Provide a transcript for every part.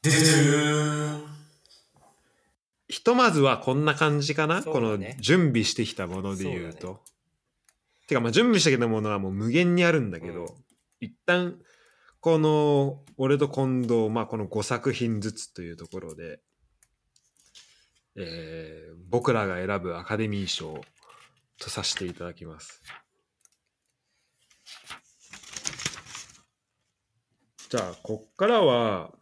ドゥドゥーンひとまずはこんな感じかな、この準備してきたもので言うと。そうてかまあ準備してきたものはもう無限にあるんだけど、うん一旦この俺と近藤、まあ、この5作品ずつというところで、えー僕らが選ぶアカデミー賞とさせていただきます。じゃあこっからは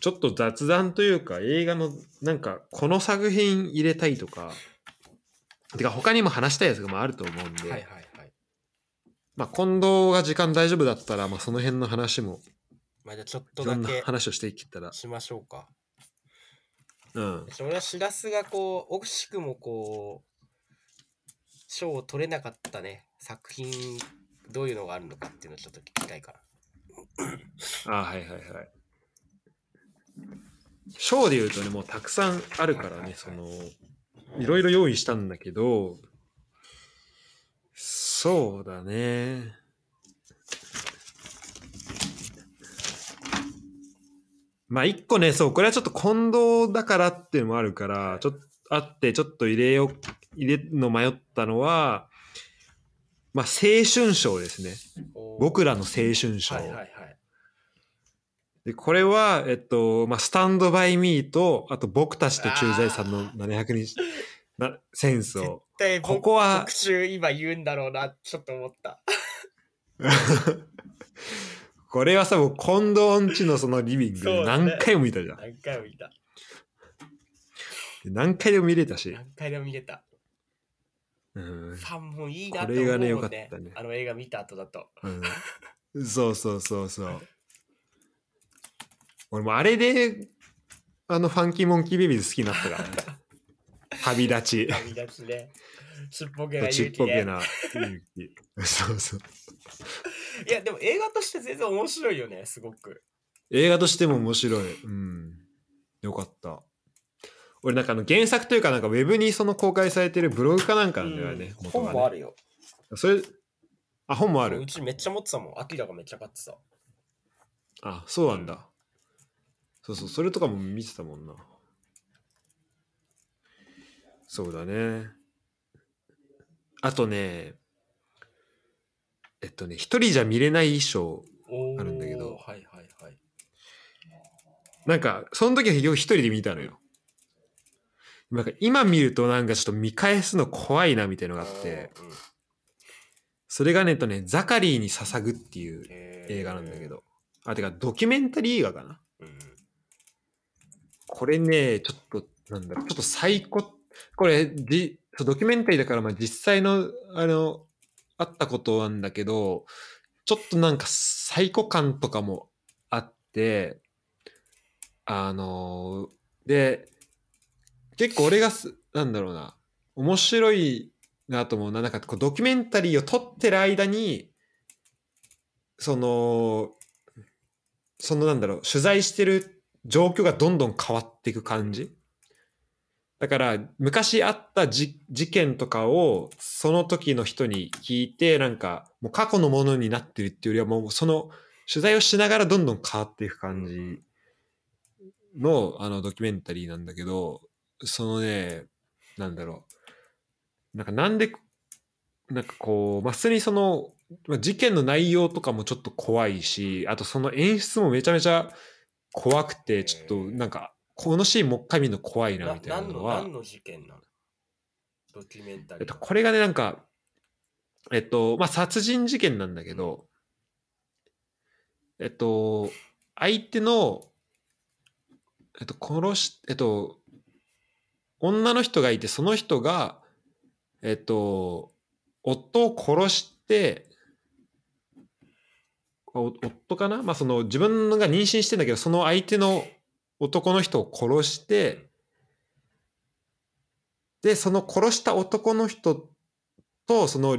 ちょっと雑談というか映画のなんかこの作品入れたいとかてか他にも話したいやつがまああると思うんで、はいはいはい。まあ、近藤が時間大丈夫だったら、まあ、その辺の話もまあじゃあちょっいろんなとだけ話をしていけたら、しましょうか。うん、俺はしらすがこう、惜しくもこう、賞を取れなかったね、作品、どういうのがあるのかっていうのをちょっと聞きたいから。あはいはいはい。ショーで言うとね、もうたくさんあるからね、その、いろいろ用意したんだけど、そうだね。まあ一個ね、そう、これはちょっと近藤だからっていうのもあるから、ちょっとあって、ちょっと入れよう、入れるの迷ったのは、まあ青春賞ですね。僕らの青春賞。はいはいはい。で、これは、えっと、まあ、スタンドバイミーと、あと僕たちと駐在さんの700日な戦争。で、ここは特集今言うんだろうな、ちょっと思った。これはさ、もう近藤んちのそのリビング何回も見たじゃん。何回も見た。で何回でも見れたし。何回でも見れた。うんファンもいいなこと思うもんね。れがね良かったねあの映画見た後だと。うん、そうそうそうそう。俺もあれで、あのファンキーモンキーベイビーズ好きになったからね。旅立ち。旅立ちね。ちっぽけなち勇気ね。っぽけな勇気。そうそう。いや、でも映画として全然面白いよね、すごく。映画としても面白い。うん。よかった。俺なんかあの原作というかなんかウェブにその公開されてるブログかなんかなんだよね。うん本もあるよ。それ、あ、本もある？う。ちめっちゃ持ってたもん。アキラがめっちゃ買ってた。あ、そうなんだ。そうそう、それとかも見てたもんな。そうだね。あとね、えっとね、一人じゃ見れない衣装。あるんだけどはいはいはい。なんか、その時は結局一人で見たのよ。なんか今見るとなんかちょっと見返すの怖いなみたいなのがあって、うんそれがね、とね、ザカリーに捧ぐっていう映画なんだけど。あ、てかドキュメンタリー映画かな。これね、ちょっと、なんだろう、ちょっと最高、これ、じそうドキュメンタリーだから、まあ実際の、あの、あったことなんだけど、ちょっとなんか最高感とかもあって、あので、結構俺がす、なんだろうな、面白いなと思うな、なんかこうドキュメンタリーを撮ってる間に、その、そのなんだろう、取材してる状況がどんどん変わっていく感じ。だから、昔あった事件とかを、その時の人に聞いて、なんか、もう過去のものになってるっていうよりは、もうその取材をしながらどんどん変わっていく感じの、あの、ドキュメンタリーなんだけど、そのね、なんだろう。なんかなんで、なんかこう、まあ、普通にその、事件の内容とかもちょっと怖いし、あとその演出もめちゃめちゃ怖くて、ちょっとなんか、このシーンもう一回見るの怖いな、なみたいな何ののは何、の事件なの？ドキュメンタリー。えっと、これがね、なんか、えっと、まあ、殺人事件なんだけど、えっと、相手の、えっと、殺し、えっと、女の人がいて、その人が、えっと、夫を殺して、お夫かな？まあ、その自分が妊娠してんだけど、その相手の男の人を殺して、で、その殺した男の人と、その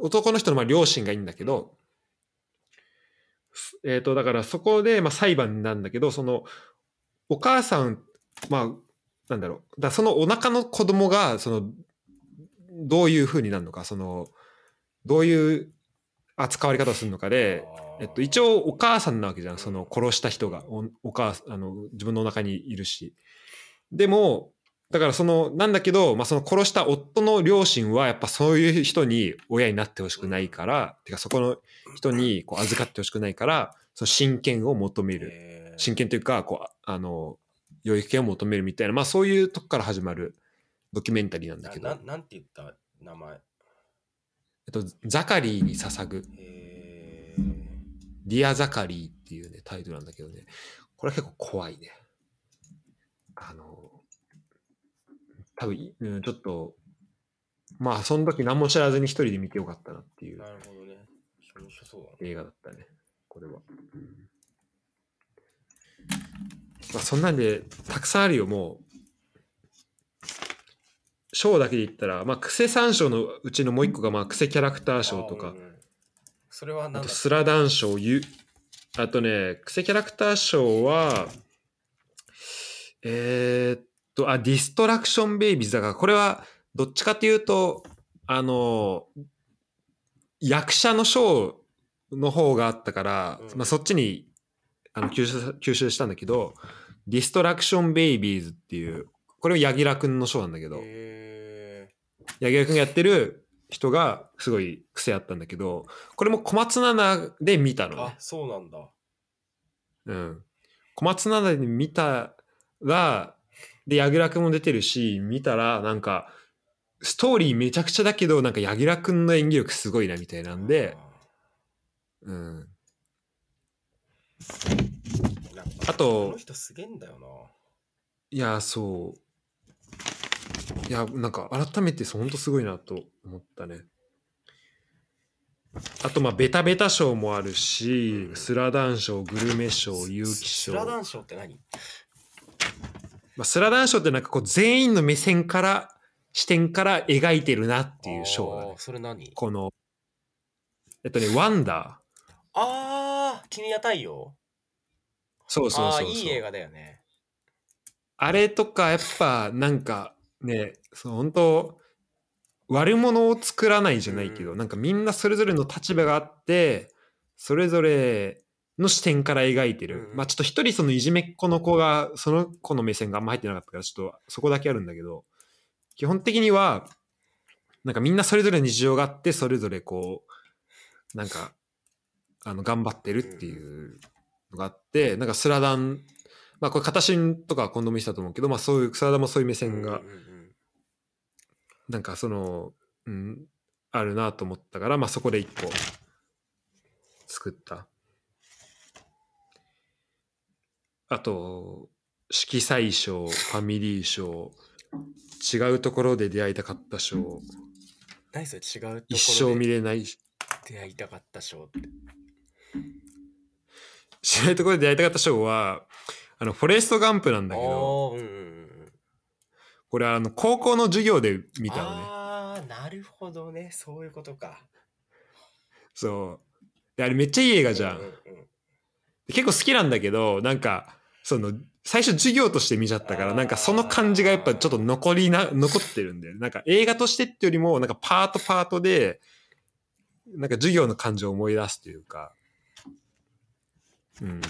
男の人のまあ両親がいいんだけど、えっ、と、だからそこでまあ裁判なんだけど、そのお母さん、まあ、なんだろう、だそのお腹の子供が、その、どういう風になるのか、その、どういう扱われ方をするのかで、えっと、一応お母さんなわけじゃんその殺した人が。おお母さんあの自分のお腹にいるし。でもだからそのなんだけど、まあ、その殺した夫の両親はやっぱそういう人に親になってほしくないから、てかそこの人にこう預かってほしくないからその親権を求める。親権というかこうあの養育権を求めるみたいな、まあ、そういうとこから始まるドキュメンタリーなんだけど。な、なんて言った名前？えっと、ザカリーに捧ぐへディア・ザカリーっていうね、タイトルなんだけどね、これは結構怖いね。あの、多分い、うん、ちょっと、まあ、その時何も知らずに一人で見てよかったなっていうーなるほどね面白そうだね映画だったね、これは。うんまあ、そんなんで、たくさんあるよ、もう。賞だけで言ったら、まあ、癖3賞のうちのもう一個が、まあ、癖キャラクター賞とか。それはあとスラダン賞、ゆあとね、クセキャラクター賞は、えーっと、あ、ディストラクションベイビーズだから、これはどっちかっていうと、あの、役者の賞の方があったから、うん。まあ、そっちにあの吸収吸収したんだけど、ディストラクションベイビーズっていう、これは柳楽くんの賞なんだけど、へ柳楽くんがやってる人がすごい癖あったんだけど、これも小松菜奈で見たのねーあ。そうなんだうん。小松菜奈で見たら、で、柳楽も出てるし、見たら、なんか、ストーリーめちゃくちゃだけど、なんか柳楽くんの演技力すごいなみたいなんで、うん。あとこの人すげえんだよないや、そう。いや、なんか改めて本当すごいなと思ったね。あと、まあ、ベタベタ賞もあるし、スラダン賞、グルメ賞、有機賞。スラダン賞って何？まあ、スラダン賞ってなんかこう全員の目線から視点から描いてるなっていう賞だね。それ何？このえっとね「ワンダー。ああ君は太陽」そうそうそうそう。ああいい映画だよね。あれとかやっぱなんかねそう本当悪者を作らないじゃないけど、うなんかみんなそれぞれの立場があってそれぞれの視点から描いてる、うん。まあちょっと一人そのいじめっ子の子がその子の目線があんま入ってなかったからちょっとそこだけあるんだけど基本的にはなんかみんなそれぞれ日常があってそれぞれこうなんかあの頑張ってるっていうのがあってなんかスラダンまあこれ片新とか今度もしたと思うけどまあそういうスラダンもそういう目線がうんうんうんなんかその、うん、あるなと思ったから、まあそこで一個作った。あと、色彩賞、ファミリー賞、違うところで出会いたかった賞、何それ違うところで一生見れない、出会いたかった賞って。違うところで出会いたかった賞は、あの、フォレストガンプなんだけど、うんうんこれあの、高校の授業で見たのね。ああなるほどね。そういうことか。そう。で、あれめっちゃいい映画じゃん。う。ううん。結構好きなんだけどなんかその最初授業として見ちゃったからなんかその感じがやっぱちょっと残りな残ってるんだよね。なんか映画としてってよりもなんかパートパートでなんか授業の感情を思い出すというか。うん。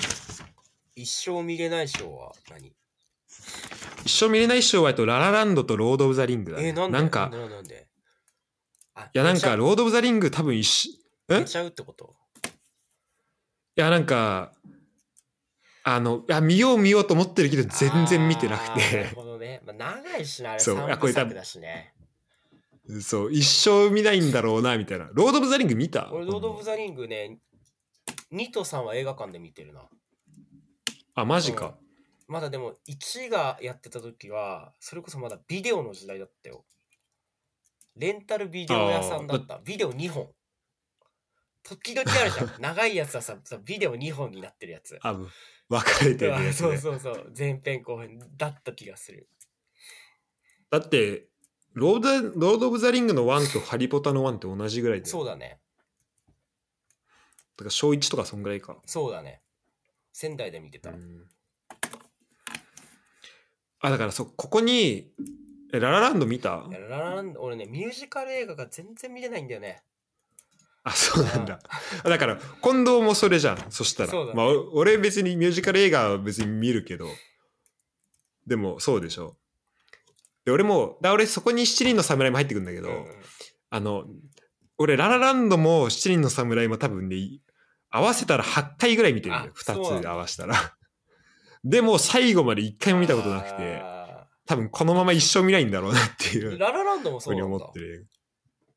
一生見れない賞は何？一生見れない賞はえっとララランドとロード・オブ・ザ・リングだ、ね、えー、なんで？なんかなんで？なんで？いやなんか寝ロード・オブ・ザ・リング多分一緒んいちゃう寝ちゃうってこと？やなんかあのいや見よう見ようと思ってるけど全然見てなくあーなてるほどね、まあ、長いしなあれ。そう三あこれ多分部作だしね。そう一生見ないんだろうなみたいな。ロード・オブ・ザ・リング見た？俺ロード・オブ・ザ・リングね2と3は映画館で見てるな。あマジか、まだでも1がやってた時はそれこそまだビデオの時代だったよ。レンタルビデオ屋さんだった。ビデオ2本。時々あるじゃん。長いやつはささビデオ2本になってるやつ。あ分かれてるやつ、そうね、そうそう。前編後編だった気がする。だってロードロード・オブ・ザ・リングの1とハリポタの1って同じぐらいでそうだね。だから小1とかそんぐらいか。そうだね。仙台で見てた、うんあだからそここにえララランド見た？いやララランド俺ねミュージカル映画が全然見れないんだよねあ、そうなんだ。だから、近藤もそれじゃん。そしたら。そうだねまあ、お俺別にミュージカル映画は別に見るけど、でもそうでしょ。で、俺も、だ俺そこに七人の侍も入ってくるんだけど、うんうんあの、俺、ララランドも七人の侍も多分ね、合わせたら8回ぐらい見てるんだよ。2あそうなんだつ合わせたら。でも最後まで1回も見たことなくて、あ多分このまま一生見ないんだろうなっていうーララランドもふそううなんだに思って。る。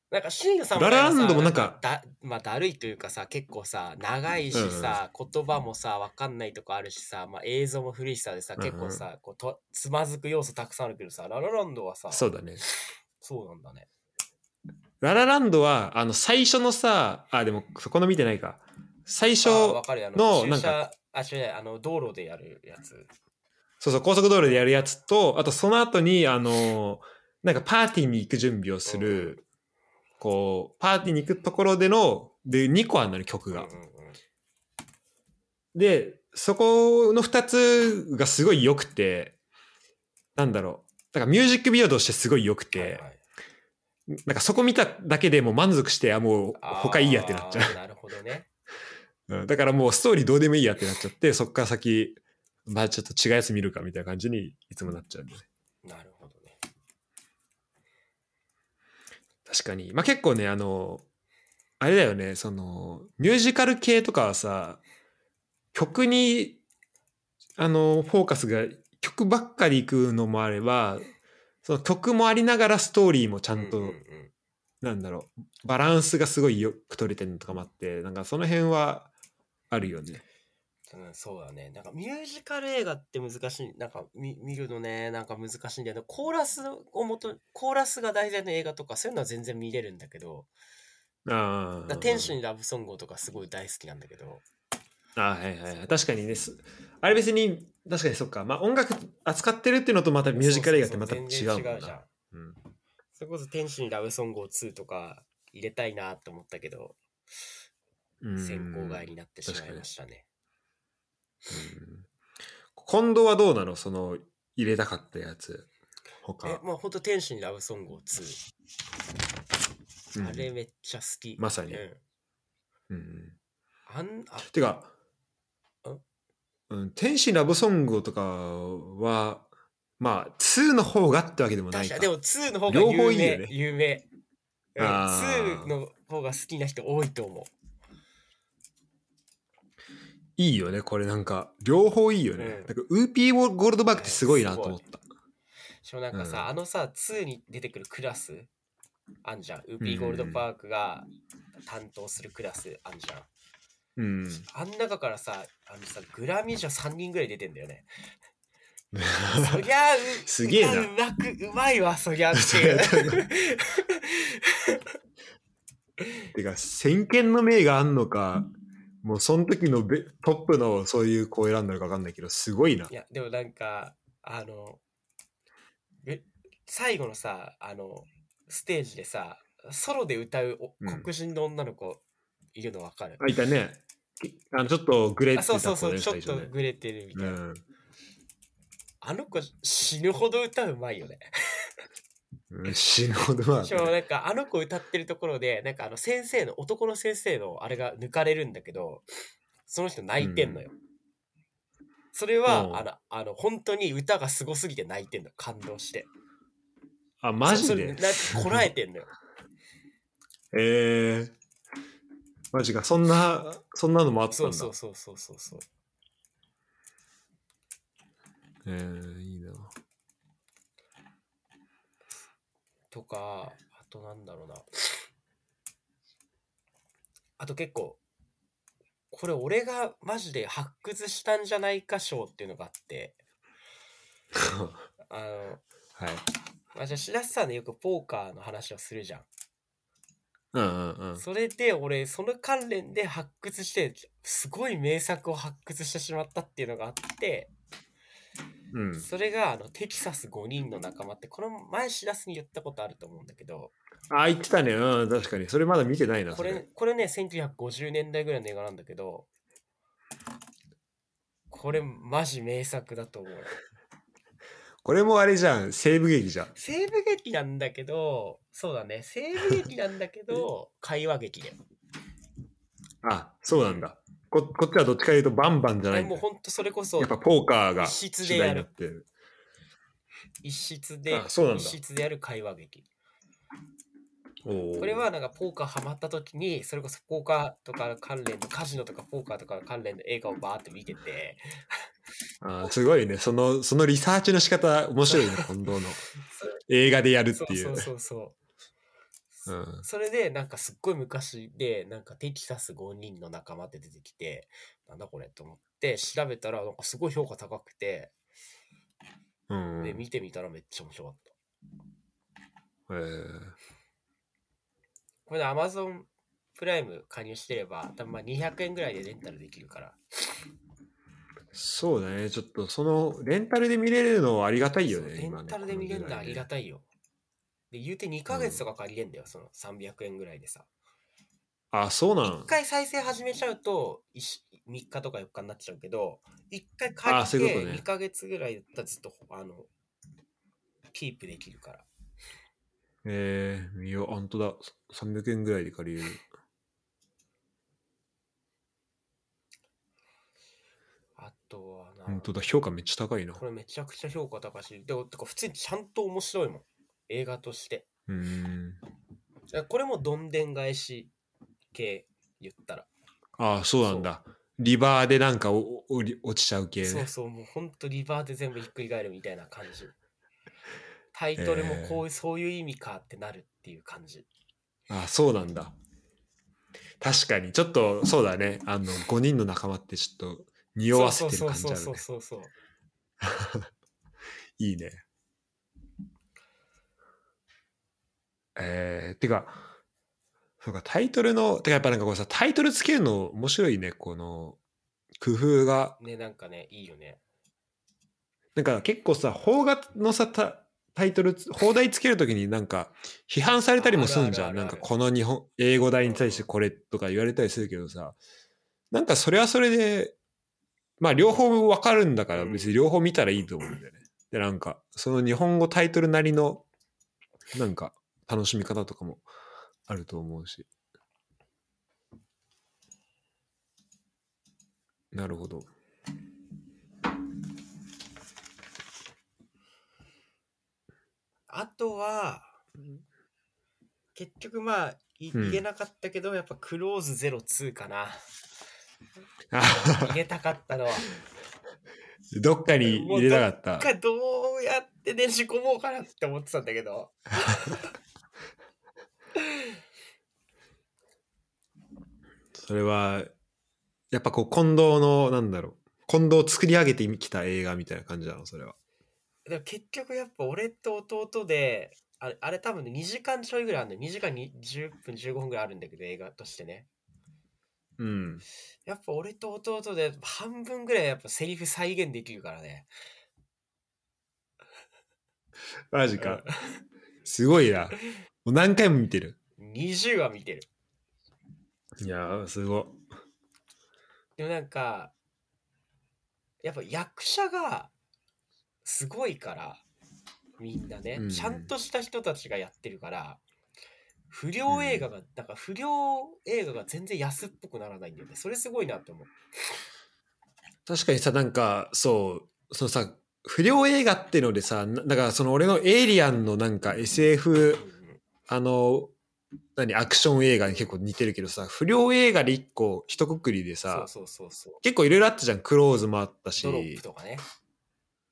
なんかシーンさんララランドもなんかだまあだるいというかさ結構さ長いしさ、言葉もさわかんないとこあるしさ、まあ、映像も古いしさでさうんうん結構さ、こうとつまずく要素たくさんあるけどさララランドはさそうだね。そうなんだねララランドは、あの、最初のさ、あ、でも、そこの見てないか。最初、のなん駐車あ違うあの道路でやるやつ。そうそう、高速道路でやるやつと、あとその後に、あの、なんかパーティーに行く準備をする、こう、パーティーに行くところでの、で、2個あるのに曲が。うんうんうん。で、そこの2つがすごい良くて、なんだろう。だからミュージックビデオとしてすごい良くて、はいはい。なんかそこ見ただけでもう満足して、あ、もう他いいやってなっちゃあーなるほどねう。うんだからもうストーリーどうでもいいやってなっちゃって、そっから先、まあちょっと違うやつ見るかみたいな感じにいつもなっちゃうんでね。なるほどね確かに。まあ結構ね、あの、あれだよね、その、ミュージカル系とかはさ、曲に、あの、フォーカスが、曲ばっかり行くのもあれば、その曲もありながらストーリーもちゃんと、うんうんうんなんだろう、バランスがすごいよく取れてるのとかもあって、なんかその辺はあるよね。うん、そうだね。なんかミュージカル映画って難しい。なんか見見るのね、なんか難しいんだけど、コーラスをもと、コーラスが題材の映画とかそういうのは全然見れるんだけど、ああ。天使にラブソングとかすごい大好きなんだけど、ああはいはいはい。確かにね。すあれ別に、確かにそっか。まあ音楽扱ってるっていうのとまたミュージカル映画ってまた違うもんそうそう違うじゃ。なんうんそれこそ天使にラブソングを2とか入れたいなと思ったけど、うん先行外になってしまいましたね。うん近藤はどうなの？その入れたかったやつ。他。え、まあほんと天使にラブソングを2。うんあれめっちゃ好き。まさにうん。うんあん、あ、てかん、うん、天使ラブソングとかは、まあ、2の方がってわけでもないか。でも2の方が両有名方いいよね有名、うん、あー2の方が好きな人多いと思ういいよね、これなんか、両方いいよね。うん。なんかウーピー・ゴールドバーグってすごいなと思った。しかもなんかさ、うん。あのさ2に出てくるクラスあんじゃん。ウーピーゴールドパークが担当するクラスあんじゃん、うん。あん中からさあのさグラミー賞3人ぐらい出てんだよね。そりゃあうすげえな。歌うまくうまいわそりゃっていう。てか、先見の明があんのか、もうその時のベトップのそういう子を選んだのか分かんないけど、すごいな。いやでもなんかあのえ最後のさあのステージでさソロで歌うおうん黒人の女の子いるのわかる、あ、いたね。きあのちょっとグレってあそうそうそう、ちょっとグレてるみたいな、うんあの子死ぬほど歌うまいよねうん。死ぬほどは、しかもなんかあの子歌ってるところでなんかあの先生の男の先生のあれが抜かれるんだけどその人泣いてんのよ、それは、うん。あのあの本当に歌がすごすぎて泣いてんの。感動して。あ、マジで？なんかこらえてんのよ。えー、マジか、そんな、そんなのもあったんだ。そうそうそうそうそうそう。えー、いいな。とかあとなんだろうな。あと結構これ俺がマジで発掘したんじゃないか賞っていうのがあって。あのはい。まあ、じゃあ白洲さんでよくポーカーの話をするじゃん。うんうんうん。それで俺その関連で発掘してすごい名作を発掘してしまったっていうのがあってうん、それがあのテキサス5人の仲間ってこの前しらすに言ったことあると思うんだけどあ、言ってたね。うん、確かに。それまだ見てないな。こそれれこれね1950年代ぐらいの映画なんだけどこれマジ名作だと思うよ これもあれじゃん。西部劇じゃん。西部劇なんだけどそうだね西部劇なんだけど 会話劇であ、そうなんだ。ここっちはどっちかというとバンバンじゃないもうほんとそれこそやっぱポーカーが一室主でやる。題になってる。一室であそうなんだ。一室でやる会話劇。これはなんかポーカーハマった時にそれこそポーカーとか関連のカジノとかポーカーとか関連の映画をバーって見てて。あすごいね。その、そのリサーチの仕方、面白いね、近藤の。映画でやるっていう。そうそうそうそううんそれでなんかすっごい昔でなんかテキサス5人の仲間って出てきてなんだこれと思って調べたらなんかすごい評価高くてうん。で見てみたらめっちゃ面白かったえーこれで Amazon プライム加入してれば多分まあ200円ぐらいでレンタルできるからそうだね。ちょっと、その、レンタルで見れるのはありがたいよね。レンタルで見れるのはありがこたいよで言うて2ヶ月とか借りれんだよ、その300円ぐらいでさあ、そうなん一回再生始めちゃうと3日とか4日になっちゃうけど一回借ありてそういうことね2ヶ月ぐらいだったらずっとあのキープできるからえー、いや、本当だ。300円ぐらいで借りれる。あとはな本当だ。評価めっちゃ高いな。これめちゃくちゃ評価高いしでもてか普通にちゃんと面白いもん映画として。これもどんでん返し系言ったら、あ、そうなんだ。リバーでなんかおおり落ちちゃう系ね。そうそうもうほんとリバーで全部ひっくり返るみたいな感じタイトルもこういう、そういう意味かってなるっていう感じあ、そうなんだ。確かに、ちょっと、そうだね。あの、5人の仲間ってちょっと、匂わせてる感じあるねそう。そうそうそう いいね。えー、てか、そうか、タイトルの、てかやっぱなんかこうさ、タイトルつけるの面白いね、この、工夫が。ねなんかねいいよねなんか結構さ、邦画のさ、タタイトルつ、放題つけるときになんか、批判されたりもするんじゃん。なんかこの日本、英語題に対してこれとか言われたりするけどさ、なんかそれはそれで、まあ両方わかるんだからうん別に両方見たらいいと思うんだよね。で、なんか、その日本語タイトルなりの、なんか、楽しみ方とかもあると思うし。なるほど。あとは結局まあいうん言えなかったけど、やっぱクローズ02かなあ入れたかったのはどっかに入れたかった。かどうやってねじ込もうかなって思ってたんだけど それは、やっぱこう、近藤の、なんだろう、近藤を作り上げてきた映画みたいな感じなの、それは。でも結局やっぱ俺と弟であれあれ多分ね2時間ちょいぐらいあるんだよ2時間に10分15分ぐらいあるんだけど映画としてねうん。やっぱ俺と弟で半分ぐらいやっぱセリフ再現できるからねマジか。すごいな。もう何回も見てる。20話見てるいやー、すごい。でもなんかやっぱ役者がすごいからみんなね、うん。ちゃんとした人たちがやってるから不良映画が、なんか不良映画が全然安っぽくならないんだよね。それすごいなって思う。確かにさ、なんか、そう、そのさ、不良映画ってのでさ、なだからその俺のエイリアンのなんか SF、うんうん。あの、何、アクション映画に結構似てるけどさ、不良映画で一個、一括りでさ、そうそうそうそう結構いろいろあったじゃん。クローズもあったし、ドロップとかね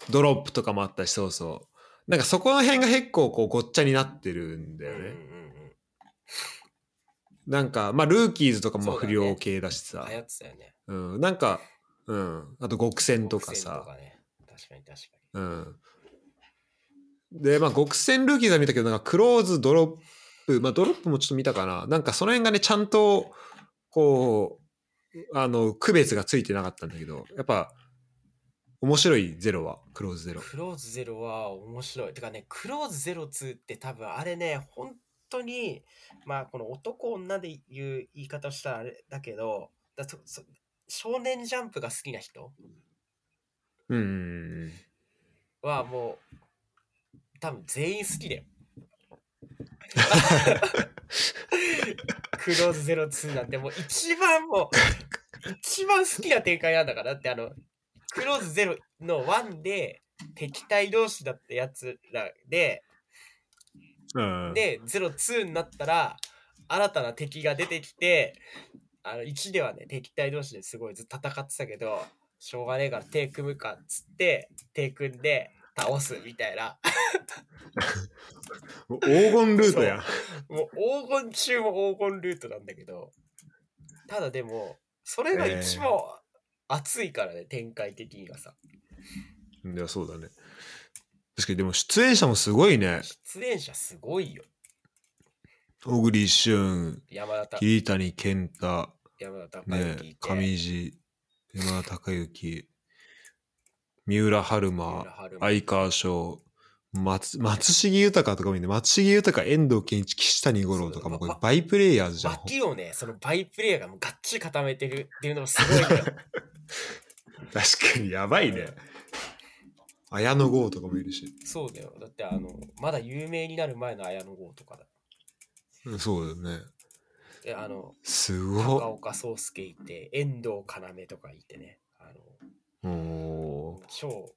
ドロップとかもあったし、そうそう。なんかそこの辺が結構こうごっちゃになってるんだよね。うんうんうんなんか、まあ、ルーキーズとかも不良系だしさ。流行ってたよねうん、なんか、うん。あと極戦とかさと。かね確かに確かうん。で、まあ、極戦ルーキーズは見たけど、なんかクローズ、ドロップ、まあ、ドロップもちょっと見たかな。なんかその辺がね、ちゃんと、こう、あの、区別がついてなかったんだけど、やっぱ、面白いゼロは、クローズゼロに。クローズゼロは面白いてかねクローズゼロ2って多分あれね本当にまあこの男女で言う言い方をしたらあれだけどだ少年ジャンプが好きな人うんうんうん。はもうククローズ02なんてもう一番もう、一番好きな展開なんだから。だってあの、クローズ0の1で敵対同士だったやつらで、うん。で、02になったら、新たな敵が出てきて、あの、1ではね、敵対同士ですごいずっと戦ってたけど、しょうがねえから手組むかっつって、手組んで倒すみたいな。もう黄金ルートや。もう黄金中も黄金ルートなんだけど、ただでも、それが一番熱いからね、展開的にはさ。いや、そうだね。確かに、でも出演者もすごいね。出演者すごいよ。小栗旬、山田た桐谷健太、山田孝ね之いて、上地、山田孝之、三浦春三馬相川翔、松松重豊とかもいいね。松重豊、遠藤健一、岸谷五郎とかもこれバイプレイヤーズじゃん。脇をね、そのバイプレイヤーがもうがっちり固めてるっていうのもすごいのよ。確かにやばいね。綾野剛とかもいるし。そうだよ。だってあの、まだ有名になる前の綾野剛とかだ。うんそうだよね。で、あの、す高ご岡壮介いて、遠藤要とかいてね。あの、い。おー超、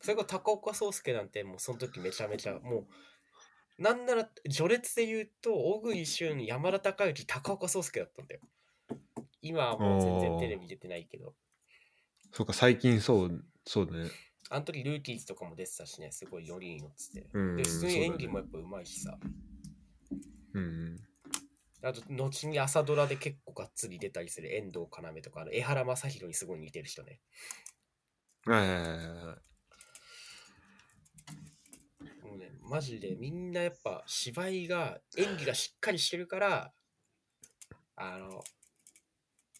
それこそ高岡壮介なんてもうその時めちゃめちゃ、もう、なんなら序列で言うと、小栗旬、山田孝之、高岡壮介だったんだよ。今はもう全然テレビ出てないけど、そうか、最近そう、そうだね。あの時ルーキーズとかも出てたしね、すごいノリに乗ってて。うんで、普通に演技もそうやっぱうまいしさ。うんうん。あと、後に朝ドラで結構がっつり出たりする遠藤要とか、あの江原正宏にすごい似てる人ね。はいはいはいはい。もうね、マジでみんなやっぱ芝居が、演技がしっかりしてるから、あの、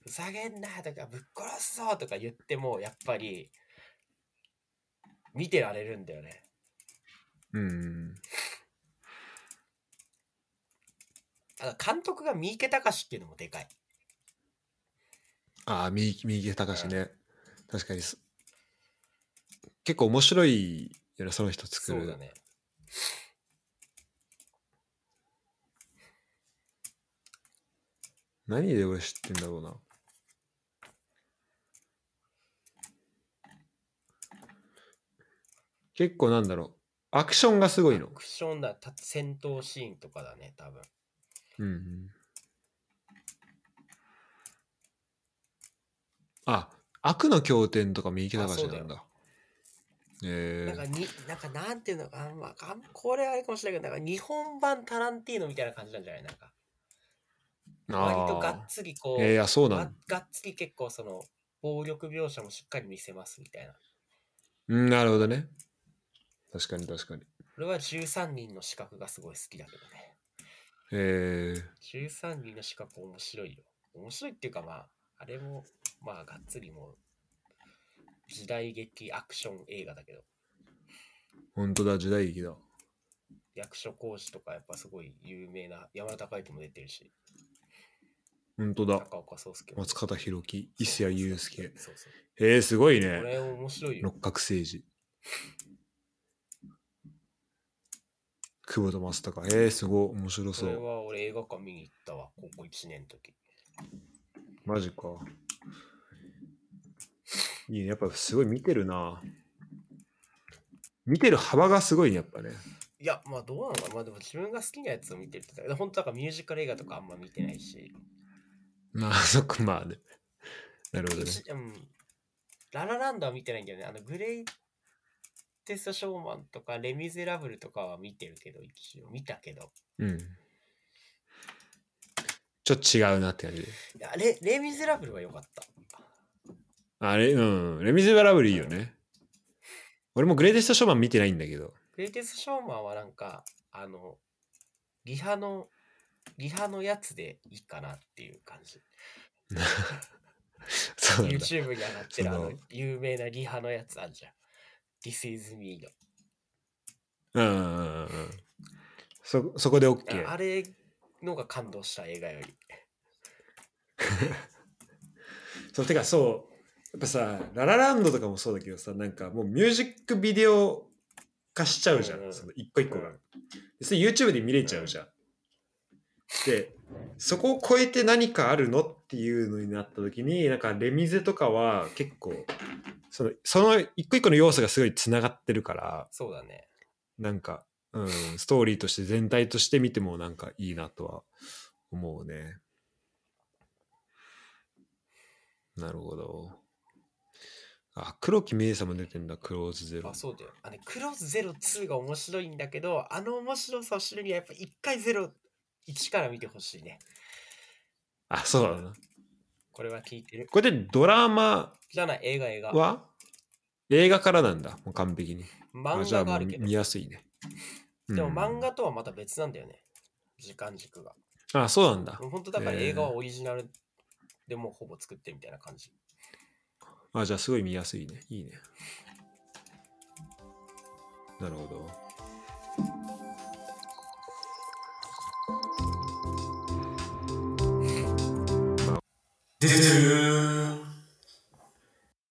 ふざけんなとかぶっ殺すぞとか言っても、やっぱり、見てられるんだよね。うん。あと監督が三池隆っていうのもでかい。ああ、右右毛隆ね。確かにす。結構面白いよね、その人作る。そうだね。何で俺知ってんだろうな。結構なんだろう。アクションがすごいのア。クションだ、た戦闘シーンとかだね、多分。うんうん。あ、悪の経典とか右毛隆なんだ。えなんかに、なんかなんていうのか、あんまあんこれはあれかもしれないけど、なんか日本版タランティーノみたいな感じなんじゃない？なんか、ー、割とがっあつりこう、ーえー、あ、そうながんがっつり結構その、暴力描写もしっかり見せますみたいな。うん、なるほどね。確かに確かに。俺は13人の資格がすごい好きだけどね。えー、13人の資格面白いよ。面白いっていうかまあ、あれも、まあがっつりもう、時代劇アクション映画だけど、本当だ、時代劇だ。役所広司とかやっぱすごい有名な山田孝之も出てるし、本当だ。高岡壮介も松方弘樹、伊勢谷友介。そうそう。えー、すごいこね。れ面白いよ。六角政治。久保田正孝。えー、すごい。面白これそう。は俺映画館見に行ったわ、高校1年の時。マジか。いいね。やっぱすごい見てるな。見てる幅がすごいね、やっぱね。いや、まあどうなのかな。まあでも自分が好きなやつを見てるって言ったら、本当だからミュージカル映画とかあんま見てないし、まあ、そっか、まあね。なるほどね。一うん。ララランドは見てないんだよね。あの、グレイテストショーマンとか、レ・ミゼラブルとかは見てるけど、一応見たけど。うん。ちょっと違うなって感じで。いや、レ・レ・ミゼラブルは良かった。あれ、うん。レミゼラブルいいよね。俺もグレイテストショーマン見てないんだけど。グレイテストショーマンはなんか、あの、リハの、リハのやつでいいかなっていう感じ。YouTube に上がってるあそのの有名なリハのやつあるじゃん。This is me の。うんうんうんうん。そ、そこで OK。あれのが感動した映画より。そう、てかそう、やっぱさ、ララランドとかもそうだけどさ、なんかもうミュージックビデオ化しちゃうじゃん。うんうんその一個一個が。うんでそれ YouTube で見れちゃうじゃん。で、そこを超えて何かあるのっていうのになった時になんかレミゼとかは結構そのその一個一個の要素がすごいつながってるからそうだね。なんか、うん、ストーリーとして全体として見てもなんかいいなとは思うね。なるほど。あ、黒木メイさんも出てんだ、クローズゼロあ、。そうだよ。あね、クローズゼロ2が面白いんだけど、あの面白さを知るにはやっぱ一回ゼロ1から見てほしいね。あ、そうだな。これは聞いてる。これでドラマじゃない、映画映画。は？映画からなんだ、もう完璧に。あ漫画があるけど見。やすいね。でもうん漫画とはまた別なんだよね。時間軸が。あ、そうなんだ。本当だから映画はオリジナルでもうほぼ作ってるみたいな感じ。あ、じゃあすごい見やすいね。いいね。なるほど。